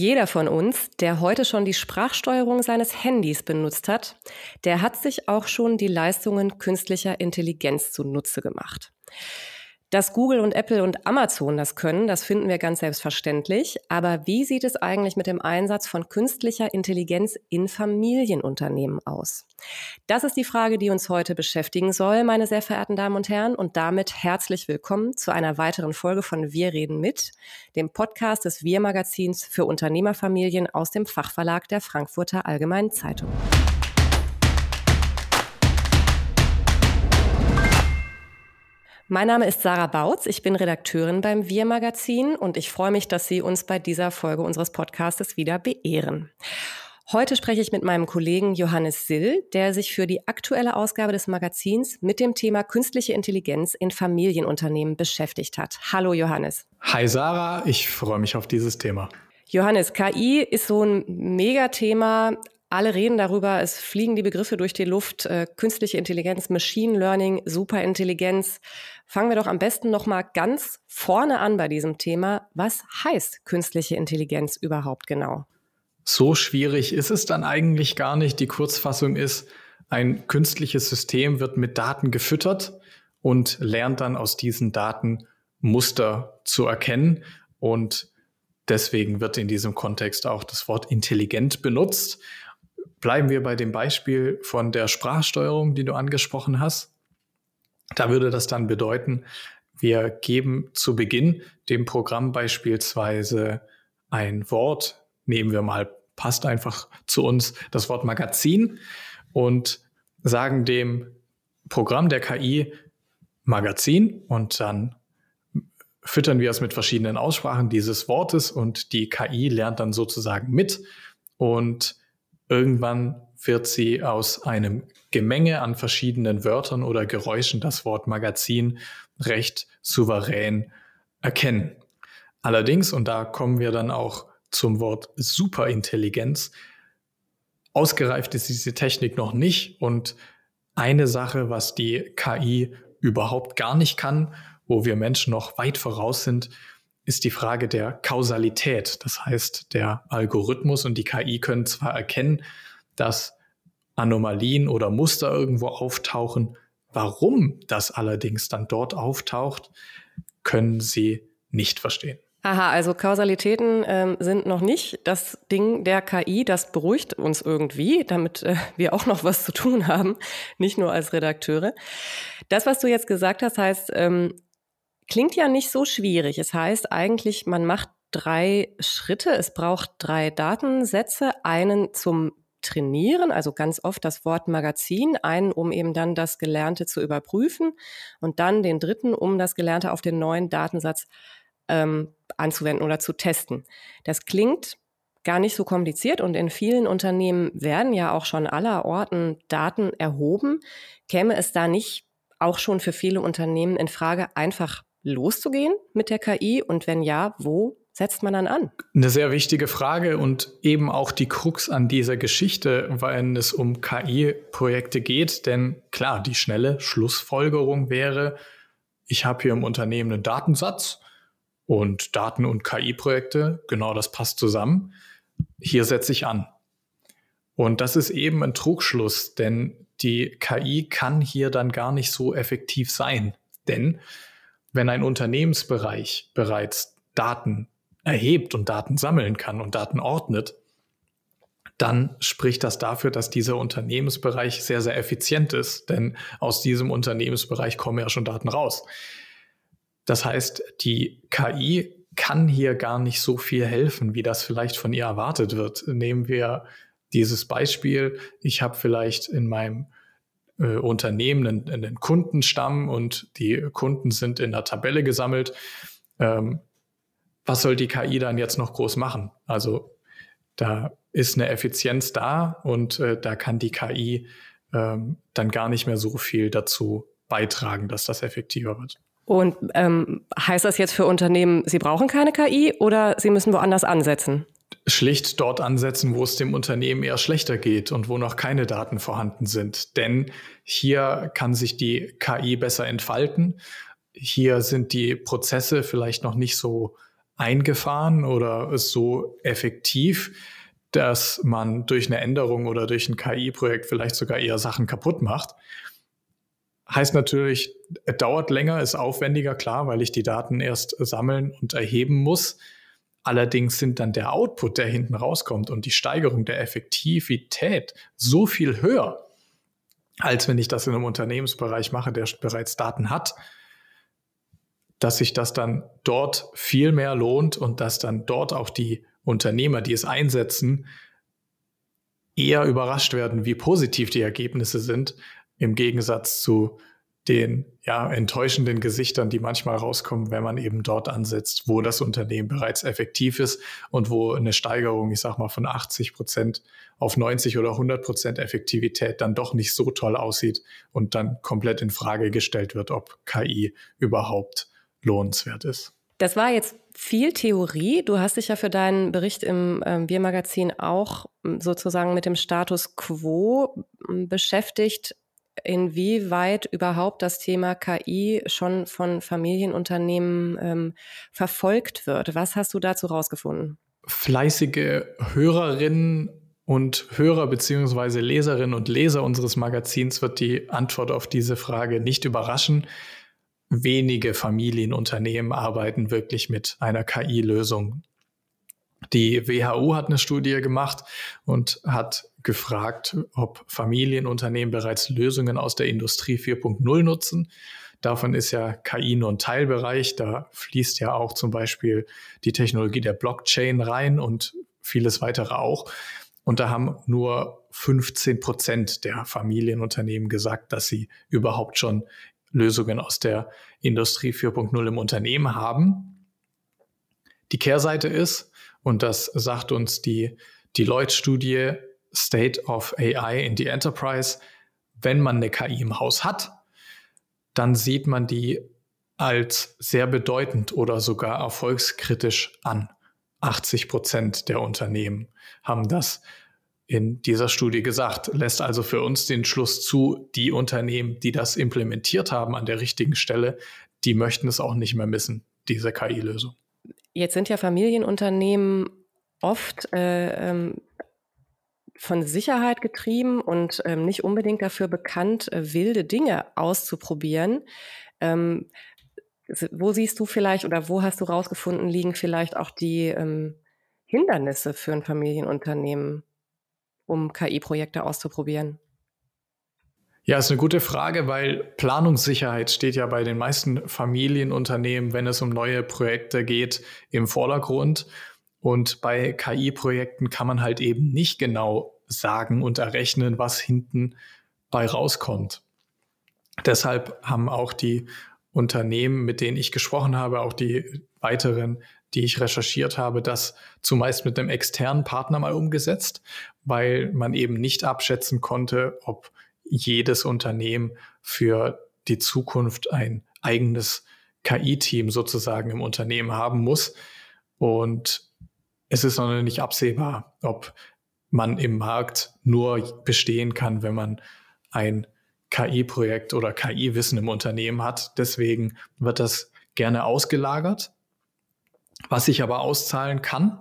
Jeder von uns, der heute schon die Sprachsteuerung seines Handys benutzt hat, der hat sich auch schon die Leistungen künstlicher Intelligenz zunutze gemacht. Dass Google und Apple und Amazon das können, das finden wir ganz selbstverständlich. Aber wie sieht es eigentlich mit dem Einsatz von künstlicher Intelligenz in Familienunternehmen aus? Das ist die Frage, die uns heute beschäftigen soll, meine sehr verehrten Damen und Herren. Und damit herzlich willkommen zu einer weiteren Folge von Wir reden mit, dem Podcast des Wir-Magazins für Unternehmerfamilien aus dem Fachverlag der Frankfurter Allgemeinen Zeitung. Mein Name ist Sarah Bautz, ich bin Redakteurin beim Wir Magazin und ich freue mich, dass Sie uns bei dieser Folge unseres Podcastes wieder beehren. Heute spreche ich mit meinem Kollegen Johannes Sill, der sich für die aktuelle Ausgabe des Magazins mit dem Thema künstliche Intelligenz in Familienunternehmen beschäftigt hat. Hallo Johannes. Hi Sarah, ich freue mich auf dieses Thema. Johannes, KI ist so ein Megathema, alle reden darüber, es fliegen die Begriffe durch die Luft, äh, künstliche Intelligenz, Machine Learning, Superintelligenz. Fangen wir doch am besten noch mal ganz vorne an bei diesem Thema. Was heißt künstliche Intelligenz überhaupt genau? So schwierig ist es dann eigentlich gar nicht. Die Kurzfassung ist, ein künstliches System wird mit Daten gefüttert und lernt dann aus diesen Daten Muster zu erkennen. Und deswegen wird in diesem Kontext auch das Wort intelligent benutzt. Bleiben wir bei dem Beispiel von der Sprachsteuerung, die du angesprochen hast. Da würde das dann bedeuten, wir geben zu Beginn dem Programm beispielsweise ein Wort, nehmen wir mal, passt einfach zu uns, das Wort Magazin und sagen dem Programm der KI Magazin und dann füttern wir es mit verschiedenen Aussprachen dieses Wortes und die KI lernt dann sozusagen mit und Irgendwann wird sie aus einem Gemenge an verschiedenen Wörtern oder Geräuschen das Wort Magazin recht souverän erkennen. Allerdings, und da kommen wir dann auch zum Wort Superintelligenz, ausgereift ist diese Technik noch nicht und eine Sache, was die KI überhaupt gar nicht kann, wo wir Menschen noch weit voraus sind, ist die Frage der Kausalität. Das heißt, der Algorithmus und die KI können zwar erkennen, dass Anomalien oder Muster irgendwo auftauchen. Warum das allerdings dann dort auftaucht, können sie nicht verstehen. Aha, also Kausalitäten ähm, sind noch nicht das Ding der KI. Das beruhigt uns irgendwie, damit äh, wir auch noch was zu tun haben, nicht nur als Redakteure. Das, was du jetzt gesagt hast, heißt, ähm, Klingt ja nicht so schwierig. Es heißt eigentlich, man macht drei Schritte. Es braucht drei Datensätze. Einen zum Trainieren, also ganz oft das Wort Magazin, einen, um eben dann das Gelernte zu überprüfen und dann den dritten, um das Gelernte auf den neuen Datensatz ähm, anzuwenden oder zu testen. Das klingt gar nicht so kompliziert und in vielen Unternehmen werden ja auch schon aller Orten Daten erhoben. Käme es da nicht auch schon für viele Unternehmen in Frage, einfach loszugehen mit der KI? Und wenn ja, wo setzt man dann an? Eine sehr wichtige Frage und eben auch die Krux an dieser Geschichte, wenn es um KI-Projekte geht. Denn klar, die schnelle Schlussfolgerung wäre, ich habe hier im Unternehmen einen Datensatz und Daten- und KI-Projekte, genau das passt zusammen. Hier setze ich an. Und das ist eben ein Trugschluss, denn die KI kann hier dann gar nicht so effektiv sein. Denn wenn ein Unternehmensbereich bereits Daten erhebt und Daten sammeln kann und Daten ordnet, dann spricht das dafür, dass dieser Unternehmensbereich sehr, sehr effizient ist. Denn aus diesem Unternehmensbereich kommen ja schon Daten raus. Das heißt, die KI kann hier gar nicht so viel helfen, wie das vielleicht von ihr erwartet wird. Nehmen wir dieses Beispiel. Ich habe vielleicht in meinem äh, Unternehmen einen, einen, Kundenstamm und die Kunden sind in der Tabelle gesammelt. Ähm, was soll die KI dann jetzt noch groß machen? Also da ist eine Effizienz da und äh, da kann die KI ähm, dann gar nicht mehr so viel dazu beitragen, dass das effektiver wird. Und ähm, heißt das jetzt für Unternehmen, sie brauchen keine KI oder sie müssen woanders ansetzen? Schlicht dort ansetzen, wo es dem Unternehmen eher schlechter geht und wo noch keine Daten vorhanden sind. Denn hier kann sich die KI besser entfalten. Hier sind die Prozesse vielleicht noch nicht so eingefahren oder so effektiv, dass man durch eine Änderung oder durch ein KI-Projekt vielleicht sogar eher Sachen kaputt macht. Heißt natürlich, dauert länger, ist aufwendiger, klar, weil ich die Daten erst sammeln und erheben muss. Allerdings sind dann der Output, der hinten rauskommt und die Steigerung der Effektivität so viel höher, als wenn ich das in einem Unternehmensbereich mache, der bereits Daten hat, dass sich das dann dort viel mehr lohnt und dass dann dort auch die Unternehmer, die es einsetzen, eher überrascht werden, wie positiv die Ergebnisse sind, im Gegensatz zu den ja, enttäuschenden Gesichtern, die manchmal rauskommen, wenn man eben dort ansetzt, wo das Unternehmen bereits effektiv ist und wo eine Steigerung, ich sag mal, von 80 Prozent auf 90 oder 100 Prozent Effektivität dann doch nicht so toll aussieht und dann komplett in Frage gestellt wird, ob KI überhaupt lohnenswert ist. Das war jetzt viel Theorie. Du hast dich ja für deinen Bericht im ähm, Wir-Magazin auch ähm, sozusagen mit dem Status quo ähm, beschäftigt, inwieweit überhaupt das Thema KI schon von Familienunternehmen ähm, verfolgt wird. Was hast du dazu rausgefunden? Fleißige Hörerinnen und Hörer beziehungsweise Leserinnen und Leser unseres Magazins wird die Antwort auf diese Frage nicht überraschen wenige Familienunternehmen arbeiten wirklich mit einer KI-Lösung. Die WHO hat eine Studie gemacht und hat gefragt, ob Familienunternehmen bereits Lösungen aus der Industrie 4.0 nutzen. Davon ist ja KI nur ein Teilbereich. Da fließt ja auch zum Beispiel die Technologie der Blockchain rein und vieles weitere auch. Und da haben nur 15 Prozent der Familienunternehmen gesagt, dass sie überhaupt schon Lösungen aus der Industrie 4.0 im Unternehmen haben. Die Kehrseite ist, und das sagt uns die Deloitte-Studie State of AI in the Enterprise, wenn man eine KI im Haus hat, dann sieht man die als sehr bedeutend oder sogar erfolgskritisch an. 80 Prozent der Unternehmen haben das in dieser Studie gesagt, lässt also für uns den Schluss zu, die Unternehmen, die das implementiert haben an der richtigen Stelle, die möchten es auch nicht mehr missen, diese KI-Lösung. Jetzt sind ja Familienunternehmen oft äh, ähm, von Sicherheit getrieben und ähm, nicht unbedingt dafür bekannt, äh, wilde Dinge auszuprobieren. Ähm, wo siehst du vielleicht oder wo hast du rausgefunden, liegen vielleicht auch die ähm, Hindernisse für ein Familienunternehmen? um KI-Projekte auszuprobieren? Ja, ist eine gute Frage, weil Planungssicherheit steht ja bei den meisten Familienunternehmen, wenn es um neue Projekte geht, im Vordergrund. Und bei KI-Projekten kann man halt eben nicht genau sagen und errechnen, was hinten bei rauskommt. Deshalb haben auch die Unternehmen, mit denen ich gesprochen habe, auch die weiteren, die ich recherchiert habe, das zumeist mit einem externen Partner mal umgesetzt, weil man eben nicht abschätzen konnte, ob jedes Unternehmen für die Zukunft ein eigenes KI-Team sozusagen im Unternehmen haben muss. Und es ist noch nicht absehbar, ob man im Markt nur bestehen kann, wenn man ein KI-Projekt oder KI-Wissen im Unternehmen hat. Deswegen wird das gerne ausgelagert. Was sich aber auszahlen kann,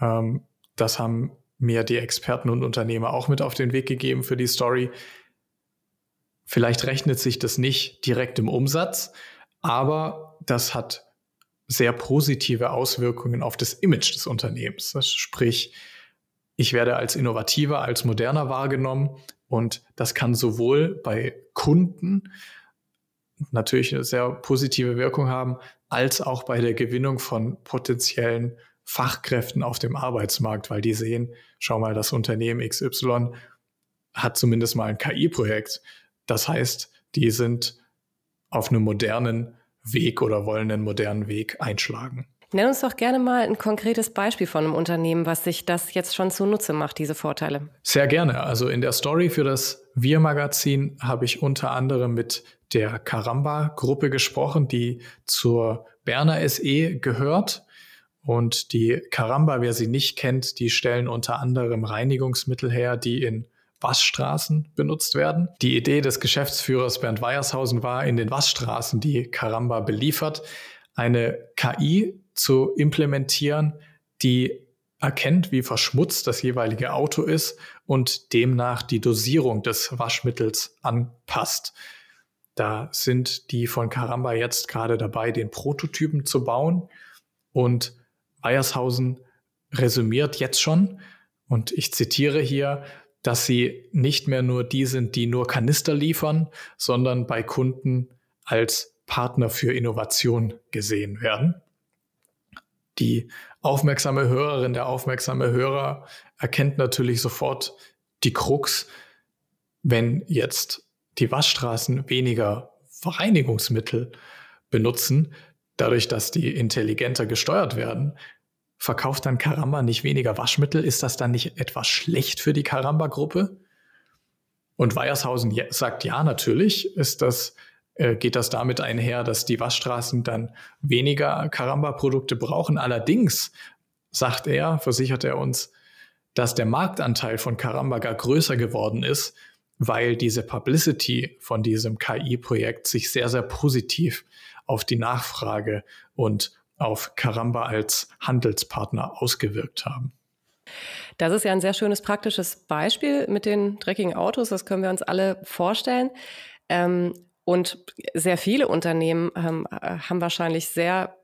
ähm, das haben mir die Experten und Unternehmer auch mit auf den Weg gegeben für die Story. Vielleicht rechnet sich das nicht direkt im Umsatz, aber das hat sehr positive Auswirkungen auf das Image des Unternehmens. Sprich, ich werde als innovativer, als moderner wahrgenommen und das kann sowohl bei Kunden natürlich eine sehr positive Wirkung haben, als auch bei der Gewinnung von potenziellen Fachkräften auf dem Arbeitsmarkt, weil die sehen, schau mal, das Unternehmen XY hat zumindest mal ein KI-Projekt. Das heißt, die sind auf einem modernen Weg oder wollen einen modernen Weg einschlagen. Nenn uns doch gerne mal ein konkretes Beispiel von einem Unternehmen, was sich das jetzt schon zunutze macht, diese Vorteile. Sehr gerne. Also in der Story für das Wir-Magazin habe ich unter anderem mit der Caramba-Gruppe gesprochen, die zur Berner SE gehört. Und die Caramba, wer sie nicht kennt, die stellen unter anderem Reinigungsmittel her, die in Waschstraßen benutzt werden. Die Idee des Geschäftsführers Bernd Weiershausen war, in den Waschstraßen, die Caramba beliefert, eine KI zu implementieren, die erkennt, wie verschmutzt das jeweilige Auto ist und demnach die Dosierung des Waschmittels anpasst. Da sind die von Caramba jetzt gerade dabei, den Prototypen zu bauen und Eiershausen resümiert jetzt schon, und ich zitiere hier, dass sie nicht mehr nur die sind, die nur Kanister liefern, sondern bei Kunden als Partner für Innovation gesehen werden. Die aufmerksame Hörerin, der aufmerksame Hörer erkennt natürlich sofort die Krux, wenn jetzt die Waschstraßen weniger Reinigungsmittel benutzen, dadurch, dass die intelligenter gesteuert werden, verkauft dann Karamba nicht weniger Waschmittel? Ist das dann nicht etwas schlecht für die Karamba-Gruppe? Und Weiershausen sagt ja, natürlich ist das, äh, geht das damit einher, dass die Waschstraßen dann weniger Karamba-Produkte brauchen. Allerdings sagt er, versichert er uns, dass der Marktanteil von Karamba gar größer geworden ist, weil diese Publicity von diesem KI-Projekt sich sehr, sehr positiv auf die Nachfrage und auf Karamba als Handelspartner ausgewirkt haben. Das ist ja ein sehr schönes praktisches Beispiel mit den dreckigen Autos. Das können wir uns alle vorstellen. Ähm, und sehr viele Unternehmen ähm, haben wahrscheinlich sehr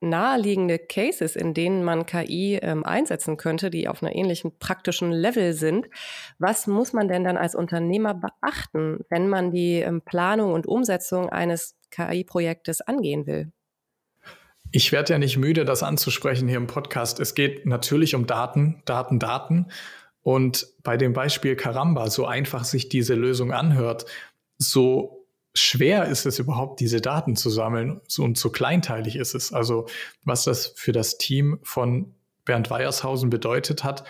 naheliegende Cases, in denen man KI ähm, einsetzen könnte, die auf einer ähnlichen praktischen Level sind. Was muss man denn dann als Unternehmer beachten, wenn man die Planung und Umsetzung eines KI-Projektes angehen will? Ich werde ja nicht müde, das anzusprechen hier im Podcast. Es geht natürlich um Daten, Daten, Daten. Und bei dem Beispiel Karamba, so einfach sich diese Lösung anhört, so schwer ist es überhaupt, diese Daten zu sammeln und so kleinteilig ist es. Also was das für das Team von Bernd Weiershausen bedeutet hat,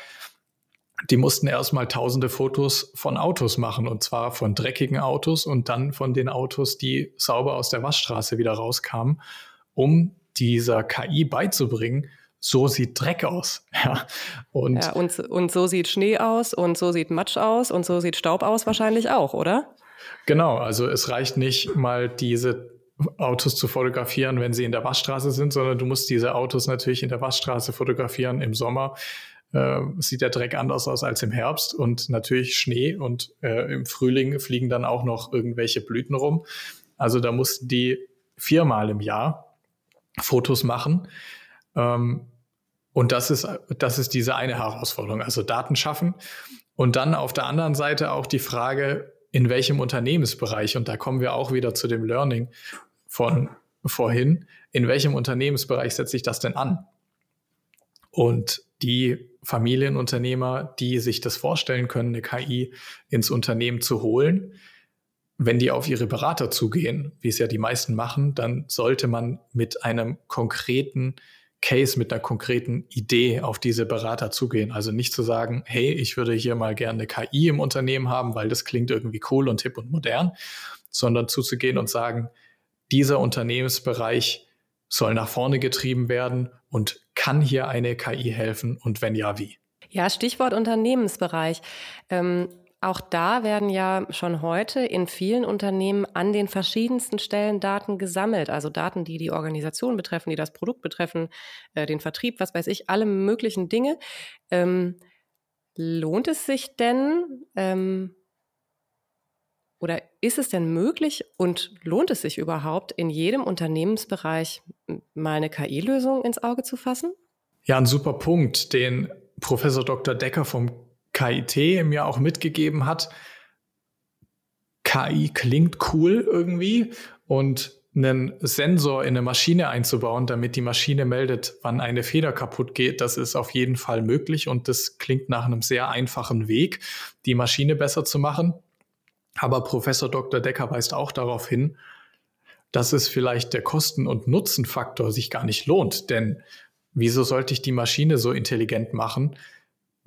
die mussten erstmal tausende Fotos von Autos machen und zwar von dreckigen Autos und dann von den Autos, die sauber aus der Waschstraße wieder rauskamen, um dieser KI beizubringen, so sieht Dreck aus. Ja, und, ja, und, und so sieht Schnee aus und so sieht Matsch aus und so sieht Staub aus wahrscheinlich auch, oder? Genau, also es reicht nicht mal diese Autos zu fotografieren, wenn sie in der Waschstraße sind, sondern du musst diese Autos natürlich in der Waschstraße fotografieren im Sommer. Äh, sieht der Dreck anders aus als im Herbst und natürlich Schnee und äh, im Frühling fliegen dann auch noch irgendwelche Blüten rum. Also da mussten die viermal im Jahr Fotos machen. Ähm, und das ist, das ist diese eine Herausforderung, also Daten schaffen. Und dann auf der anderen Seite auch die Frage, in welchem Unternehmensbereich, und da kommen wir auch wieder zu dem Learning von vorhin, in welchem Unternehmensbereich setze ich das denn an? Und die Familienunternehmer, die sich das vorstellen können, eine KI ins Unternehmen zu holen, wenn die auf ihre Berater zugehen, wie es ja die meisten machen, dann sollte man mit einem konkreten Case, mit einer konkreten Idee auf diese Berater zugehen. Also nicht zu sagen, hey, ich würde hier mal gerne KI im Unternehmen haben, weil das klingt irgendwie cool und hip und modern, sondern zuzugehen und sagen, dieser Unternehmensbereich soll nach vorne getrieben werden und kann hier eine KI helfen und wenn ja, wie? Ja, Stichwort Unternehmensbereich. Ähm, auch da werden ja schon heute in vielen Unternehmen an den verschiedensten Stellen Daten gesammelt. Also Daten, die die Organisation betreffen, die das Produkt betreffen, äh, den Vertrieb, was weiß ich, alle möglichen Dinge. Ähm, lohnt es sich denn, ähm, oder ist es denn möglich und lohnt es sich überhaupt, in jedem Unternehmensbereich mal eine KI-Lösung ins Auge zu fassen? Ja, ein super Punkt, den Professor Dr. Decker vom KIT mir auch mitgegeben hat. KI klingt cool irgendwie und einen Sensor in eine Maschine einzubauen, damit die Maschine meldet, wann eine Feder kaputt geht, das ist auf jeden Fall möglich und das klingt nach einem sehr einfachen Weg, die Maschine besser zu machen. Aber Professor Dr. Decker weist auch darauf hin, dass es vielleicht der Kosten- und Nutzenfaktor sich gar nicht lohnt. Denn wieso sollte ich die Maschine so intelligent machen,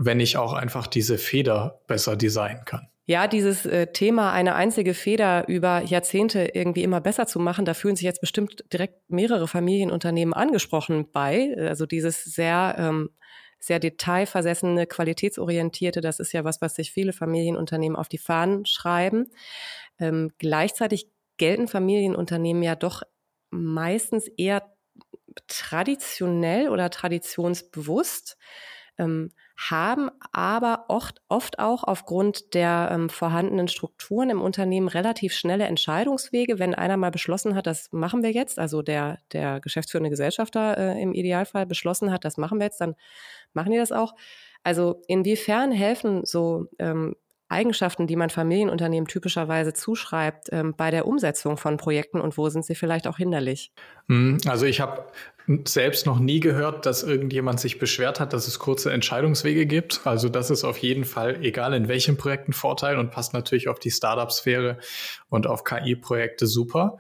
wenn ich auch einfach diese Feder besser designen kann. Ja, dieses äh, Thema, eine einzige Feder über Jahrzehnte irgendwie immer besser zu machen, da fühlen sich jetzt bestimmt direkt mehrere Familienunternehmen angesprochen bei. Also dieses sehr, ähm, sehr detailversessene, qualitätsorientierte, das ist ja was, was sich viele Familienunternehmen auf die Fahnen schreiben. Ähm, gleichzeitig gelten Familienunternehmen ja doch meistens eher traditionell oder traditionsbewusst, ähm, haben aber oft, oft auch aufgrund der ähm, vorhandenen Strukturen im Unternehmen relativ schnelle Entscheidungswege. Wenn einer mal beschlossen hat, das machen wir jetzt, also der, der geschäftsführende Gesellschafter äh, im Idealfall beschlossen hat, das machen wir jetzt, dann machen die das auch. Also inwiefern helfen so ähm, Eigenschaften, die man Familienunternehmen typischerweise zuschreibt, ähm, bei der Umsetzung von Projekten und wo sind sie vielleicht auch hinderlich? Hm, also ich habe selbst noch nie gehört, dass irgendjemand sich beschwert hat, dass es kurze Entscheidungswege gibt. Also das ist auf jeden Fall, egal in welchem Projekt, ein Vorteil und passt natürlich auf die Startup-Sphäre und auf KI-Projekte super.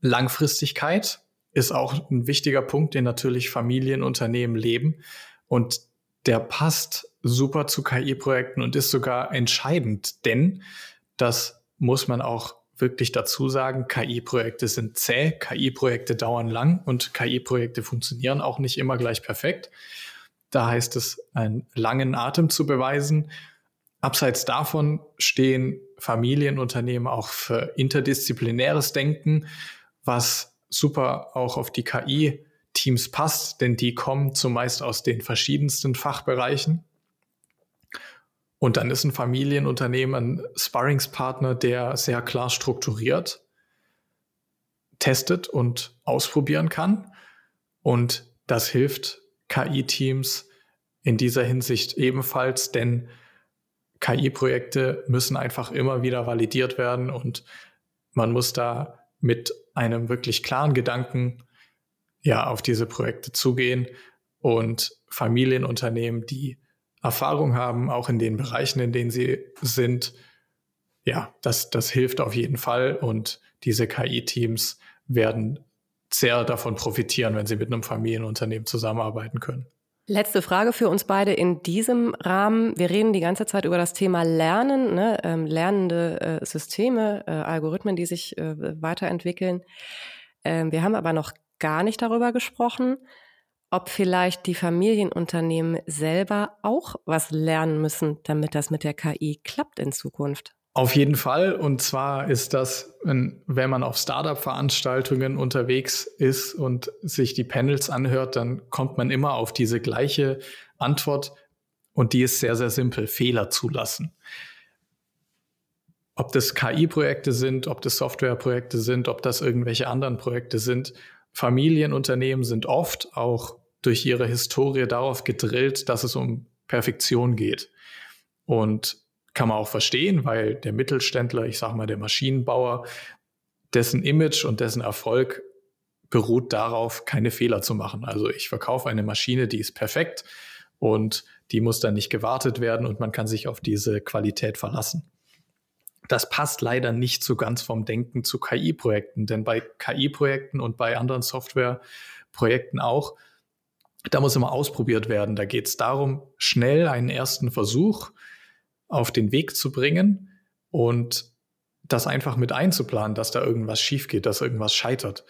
Langfristigkeit ist auch ein wichtiger Punkt, den natürlich Familienunternehmen leben. Und der passt super zu KI-Projekten und ist sogar entscheidend, denn das muss man auch wirklich dazu sagen, KI-Projekte sind zäh, KI-Projekte dauern lang und KI-Projekte funktionieren auch nicht immer gleich perfekt. Da heißt es, einen langen Atem zu beweisen. Abseits davon stehen Familienunternehmen auch für interdisziplinäres Denken, was super auch auf die KI-Teams passt, denn die kommen zumeist aus den verschiedensten Fachbereichen. Und dann ist ein Familienunternehmen ein Sparringspartner, der sehr klar strukturiert testet und ausprobieren kann. Und das hilft KI-Teams in dieser Hinsicht ebenfalls, denn KI-Projekte müssen einfach immer wieder validiert werden und man muss da mit einem wirklich klaren Gedanken ja auf diese Projekte zugehen und Familienunternehmen, die Erfahrung haben, auch in den Bereichen, in denen sie sind. Ja, das, das hilft auf jeden Fall und diese KI-Teams werden sehr davon profitieren, wenn sie mit einem Familienunternehmen zusammenarbeiten können. Letzte Frage für uns beide in diesem Rahmen. Wir reden die ganze Zeit über das Thema Lernen, ne? ähm, lernende äh, Systeme, äh, Algorithmen, die sich äh, weiterentwickeln. Ähm, wir haben aber noch gar nicht darüber gesprochen, ob vielleicht die Familienunternehmen selber auch was lernen müssen, damit das mit der KI klappt in Zukunft. Auf jeden Fall. Und zwar ist das, wenn, man auf Startup-Veranstaltungen unterwegs ist und sich die Panels anhört, dann kommt man immer auf diese gleiche Antwort. Und die ist sehr, sehr simpel. Fehler zulassen. Ob das KI-Projekte sind, ob das Software-Projekte sind, ob das irgendwelche anderen Projekte sind. Familienunternehmen sind oft auch durch ihre Historie darauf gedrillt, dass es um Perfektion geht. Und kann man auch verstehen, weil der Mittelständler, ich sage mal der Maschinenbauer, dessen Image und dessen Erfolg beruht darauf, keine Fehler zu machen. Also ich verkaufe eine Maschine, die ist perfekt und die muss dann nicht gewartet werden und man kann sich auf diese Qualität verlassen. Das passt leider nicht so ganz vom Denken zu KI-Projekten, denn bei KI-Projekten und bei anderen Software-Projekten auch da muss immer ausprobiert werden. Da geht es darum, schnell einen ersten Versuch auf den Weg zu bringen und das einfach mit einzuplanen, dass da irgendwas schief geht, dass irgendwas scheitert.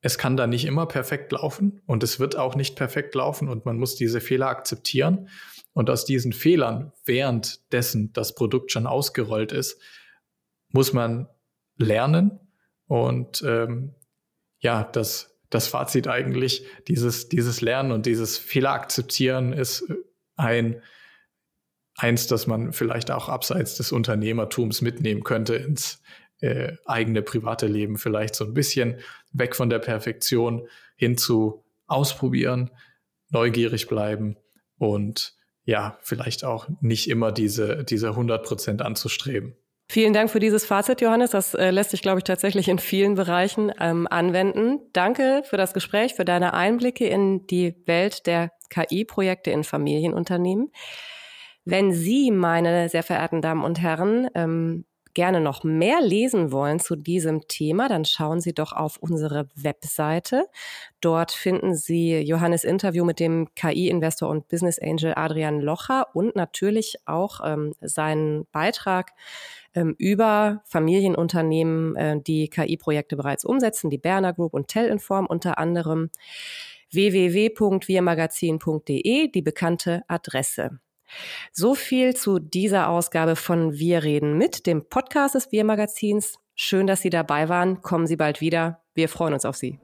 Es kann da nicht immer perfekt laufen und es wird auch nicht perfekt laufen und man muss diese Fehler akzeptieren. Und aus diesen Fehlern, währenddessen das Produkt schon ausgerollt ist, muss man lernen und ähm, ja, das das Fazit eigentlich, dieses, dieses Lernen und dieses Fehler akzeptieren ist ein, eins, das man vielleicht auch abseits des Unternehmertums mitnehmen könnte ins äh, eigene private Leben, vielleicht so ein bisschen weg von der Perfektion hin zu ausprobieren, neugierig bleiben und ja, vielleicht auch nicht immer diese, diese 100 Prozent anzustreben. Vielen Dank für dieses Fazit, Johannes. Das äh, lässt sich, glaube ich, tatsächlich in vielen Bereichen ähm, anwenden. Danke für das Gespräch, für deine Einblicke in die Welt der KI-Projekte in Familienunternehmen. Wenn Sie, meine sehr verehrten Damen und Herren, ähm, gerne noch mehr lesen wollen zu diesem Thema, dann schauen Sie doch auf unsere Webseite. Dort finden Sie Johannes Interview mit dem KI-Investor und Business Angel Adrian Locher und natürlich auch ähm, seinen Beitrag ähm, über Familienunternehmen, äh, die KI-Projekte bereits umsetzen, die Berner Group und Tellinform unter anderem www.wirmagazin.de, die bekannte Adresse. So viel zu dieser Ausgabe von Wir reden mit, dem Podcast des Wir Magazins. Schön, dass Sie dabei waren. Kommen Sie bald wieder. Wir freuen uns auf Sie.